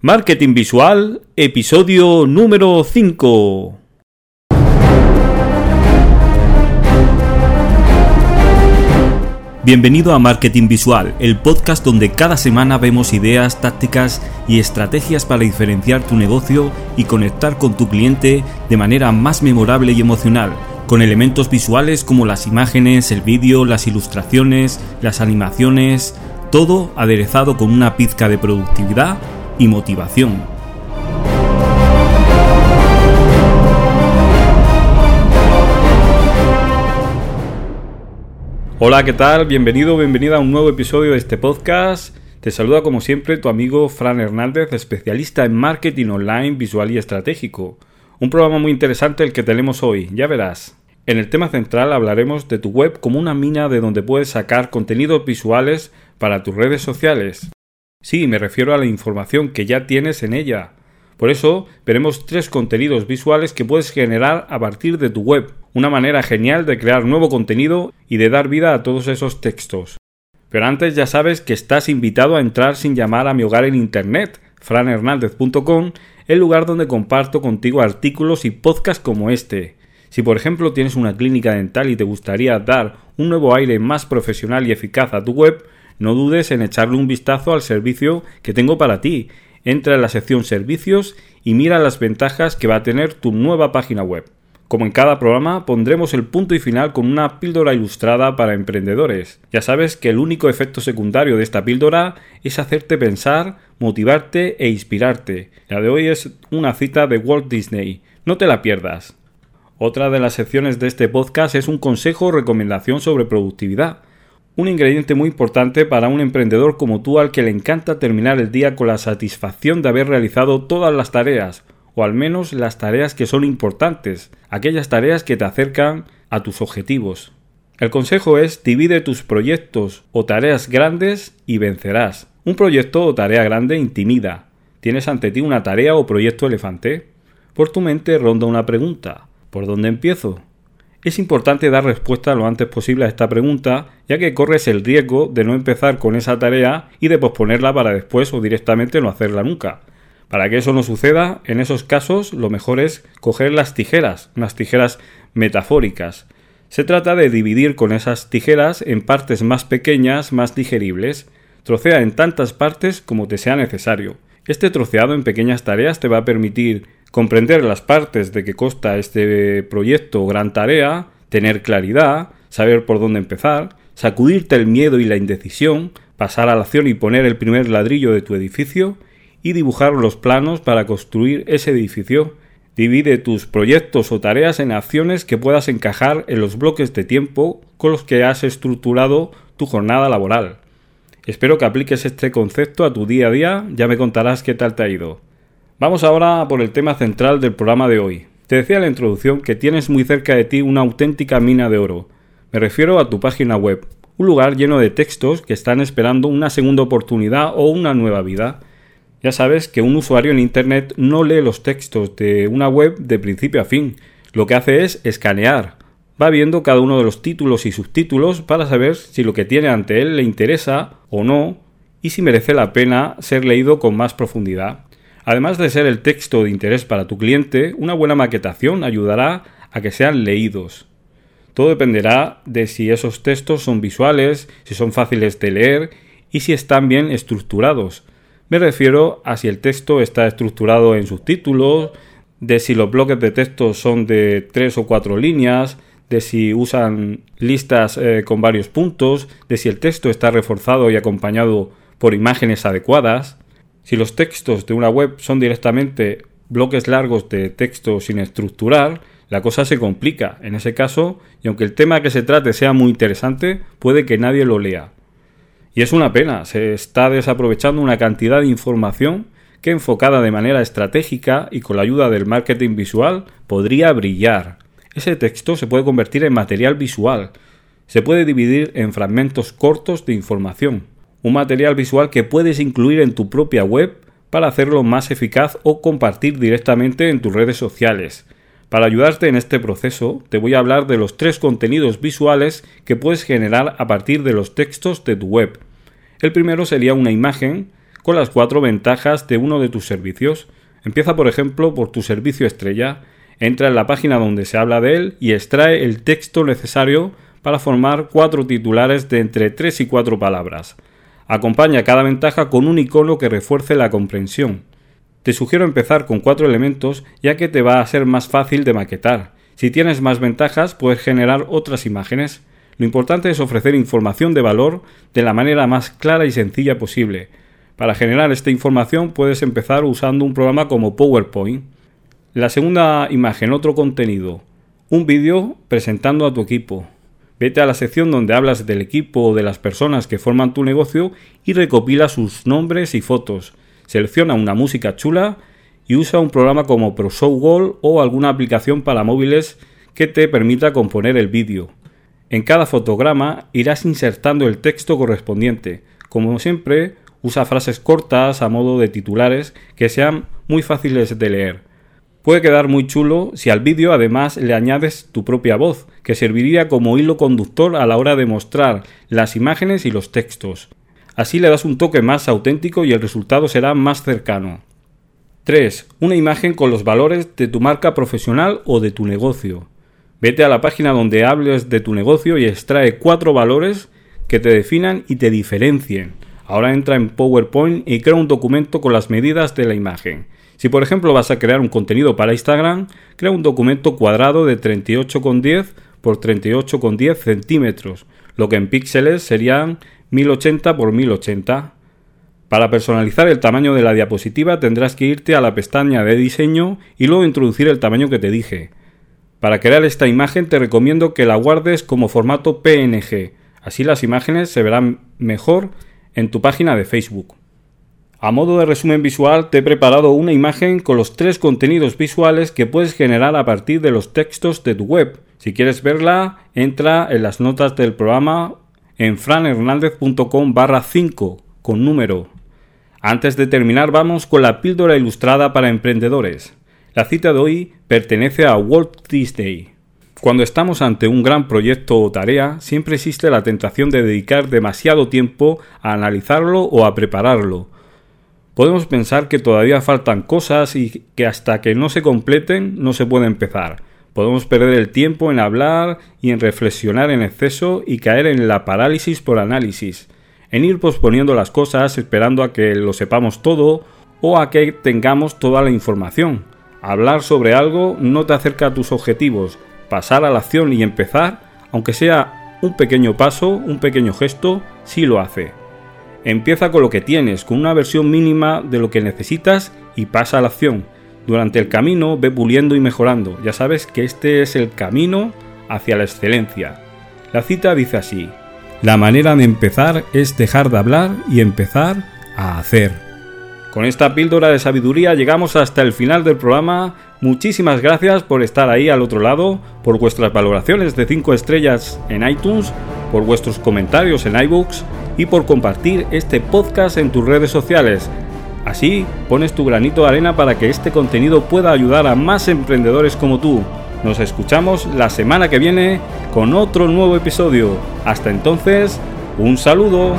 Marketing Visual, episodio número 5. Bienvenido a Marketing Visual, el podcast donde cada semana vemos ideas, tácticas y estrategias para diferenciar tu negocio y conectar con tu cliente de manera más memorable y emocional, con elementos visuales como las imágenes, el vídeo, las ilustraciones, las animaciones, todo aderezado con una pizca de productividad y motivación. Hola, ¿qué tal? Bienvenido, bienvenida a un nuevo episodio de este podcast. Te saluda como siempre tu amigo Fran Hernández, especialista en marketing online, visual y estratégico. Un programa muy interesante el que tenemos hoy, ya verás. En el tema central hablaremos de tu web como una mina de donde puedes sacar contenidos visuales para tus redes sociales. Sí, me refiero a la información que ya tienes en ella. Por eso veremos tres contenidos visuales que puedes generar a partir de tu web, una manera genial de crear nuevo contenido y de dar vida a todos esos textos. Pero antes ya sabes que estás invitado a entrar sin llamar a mi hogar en internet, franhernandez.com, el lugar donde comparto contigo artículos y podcasts como este. Si por ejemplo tienes una clínica dental y te gustaría dar un nuevo aire más profesional y eficaz a tu web, no dudes en echarle un vistazo al servicio que tengo para ti. Entra en la sección Servicios y mira las ventajas que va a tener tu nueva página web. Como en cada programa, pondremos el punto y final con una píldora ilustrada para emprendedores. Ya sabes que el único efecto secundario de esta píldora es hacerte pensar, motivarte e inspirarte. La de hoy es una cita de Walt Disney. No te la pierdas. Otra de las secciones de este podcast es un consejo o recomendación sobre productividad un ingrediente muy importante para un emprendedor como tú al que le encanta terminar el día con la satisfacción de haber realizado todas las tareas, o al menos las tareas que son importantes, aquellas tareas que te acercan a tus objetivos. El consejo es divide tus proyectos o tareas grandes y vencerás. Un proyecto o tarea grande intimida. Tienes ante ti una tarea o proyecto elefante. Por tu mente ronda una pregunta. ¿Por dónde empiezo? Es importante dar respuesta lo antes posible a esta pregunta, ya que corres el riesgo de no empezar con esa tarea y de posponerla para después o directamente no hacerla nunca. Para que eso no suceda, en esos casos lo mejor es coger las tijeras, unas tijeras metafóricas. Se trata de dividir con esas tijeras en partes más pequeñas, más digeribles. Trocea en tantas partes como te sea necesario. Este troceado en pequeñas tareas te va a permitir comprender las partes de que consta este proyecto o gran tarea, tener claridad, saber por dónde empezar, sacudirte el miedo y la indecisión, pasar a la acción y poner el primer ladrillo de tu edificio y dibujar los planos para construir ese edificio. Divide tus proyectos o tareas en acciones que puedas encajar en los bloques de tiempo con los que has estructurado tu jornada laboral. Espero que apliques este concepto a tu día a día, ya me contarás qué tal te ha ido. Vamos ahora por el tema central del programa de hoy. Te decía en la introducción que tienes muy cerca de ti una auténtica mina de oro. Me refiero a tu página web, un lugar lleno de textos que están esperando una segunda oportunidad o una nueva vida. Ya sabes que un usuario en Internet no lee los textos de una web de principio a fin. Lo que hace es escanear, va viendo cada uno de los títulos y subtítulos para saber si lo que tiene ante él le interesa o no y si merece la pena ser leído con más profundidad. Además de ser el texto de interés para tu cliente, una buena maquetación ayudará a que sean leídos. Todo dependerá de si esos textos son visuales, si son fáciles de leer y si están bien estructurados. Me refiero a si el texto está estructurado en subtítulos, de si los bloques de texto son de tres o cuatro líneas, de si usan listas eh, con varios puntos, de si el texto está reforzado y acompañado por imágenes adecuadas. Si los textos de una web son directamente bloques largos de texto sin estructurar, la cosa se complica en ese caso y aunque el tema que se trate sea muy interesante, puede que nadie lo lea. Y es una pena, se está desaprovechando una cantidad de información que enfocada de manera estratégica y con la ayuda del marketing visual podría brillar. Ese texto se puede convertir en material visual. Se puede dividir en fragmentos cortos de información. Un material visual que puedes incluir en tu propia web para hacerlo más eficaz o compartir directamente en tus redes sociales. Para ayudarte en este proceso, te voy a hablar de los tres contenidos visuales que puedes generar a partir de los textos de tu web. El primero sería una imagen con las cuatro ventajas de uno de tus servicios. Empieza, por ejemplo, por tu servicio estrella. Entra en la página donde se habla de él y extrae el texto necesario para formar cuatro titulares de entre tres y cuatro palabras. Acompaña cada ventaja con un icono que refuerce la comprensión. Te sugiero empezar con cuatro elementos ya que te va a ser más fácil de maquetar. Si tienes más ventajas puedes generar otras imágenes. Lo importante es ofrecer información de valor de la manera más clara y sencilla posible. Para generar esta información puedes empezar usando un programa como PowerPoint. La segunda imagen, otro contenido. Un vídeo presentando a tu equipo. Vete a la sección donde hablas del equipo o de las personas que forman tu negocio y recopila sus nombres y fotos. Selecciona una música chula y usa un programa como ProShowGold o alguna aplicación para móviles que te permita componer el vídeo. En cada fotograma irás insertando el texto correspondiente. Como siempre, usa frases cortas a modo de titulares que sean muy fáciles de leer. Puede quedar muy chulo si al vídeo además le añades tu propia voz, que serviría como hilo conductor a la hora de mostrar las imágenes y los textos. Así le das un toque más auténtico y el resultado será más cercano. 3. Una imagen con los valores de tu marca profesional o de tu negocio. Vete a la página donde hables de tu negocio y extrae cuatro valores que te definan y te diferencien. Ahora entra en PowerPoint y crea un documento con las medidas de la imagen. Si por ejemplo vas a crear un contenido para Instagram, crea un documento cuadrado de 38,10 por 38,10 centímetros, lo que en píxeles serían 1080 por 1080. Para personalizar el tamaño de la diapositiva tendrás que irte a la pestaña de diseño y luego introducir el tamaño que te dije. Para crear esta imagen te recomiendo que la guardes como formato PNG, así las imágenes se verán mejor en tu página de Facebook. A modo de resumen visual te he preparado una imagen con los tres contenidos visuales que puedes generar a partir de los textos de tu web. Si quieres verla, entra en las notas del programa en franhernandez.com barra 5 con número. Antes de terminar vamos con la píldora ilustrada para emprendedores. La cita de hoy pertenece a Walt Disney. Cuando estamos ante un gran proyecto o tarea, siempre existe la tentación de dedicar demasiado tiempo a analizarlo o a prepararlo podemos pensar que todavía faltan cosas y que hasta que no se completen no se puede empezar. Podemos perder el tiempo en hablar y en reflexionar en exceso y caer en la parálisis por análisis, en ir posponiendo las cosas esperando a que lo sepamos todo o a que tengamos toda la información. Hablar sobre algo no te acerca a tus objetivos, pasar a la acción y empezar, aunque sea un pequeño paso, un pequeño gesto, sí lo hace. Empieza con lo que tienes, con una versión mínima de lo que necesitas y pasa a la acción. Durante el camino ve puliendo y mejorando. Ya sabes que este es el camino hacia la excelencia. La cita dice así. La manera de empezar es dejar de hablar y empezar a hacer. Con esta píldora de sabiduría llegamos hasta el final del programa. Muchísimas gracias por estar ahí al otro lado, por vuestras valoraciones de 5 estrellas en iTunes, por vuestros comentarios en iBooks y por compartir este podcast en tus redes sociales. Así pones tu granito de arena para que este contenido pueda ayudar a más emprendedores como tú. Nos escuchamos la semana que viene con otro nuevo episodio. Hasta entonces, un saludo.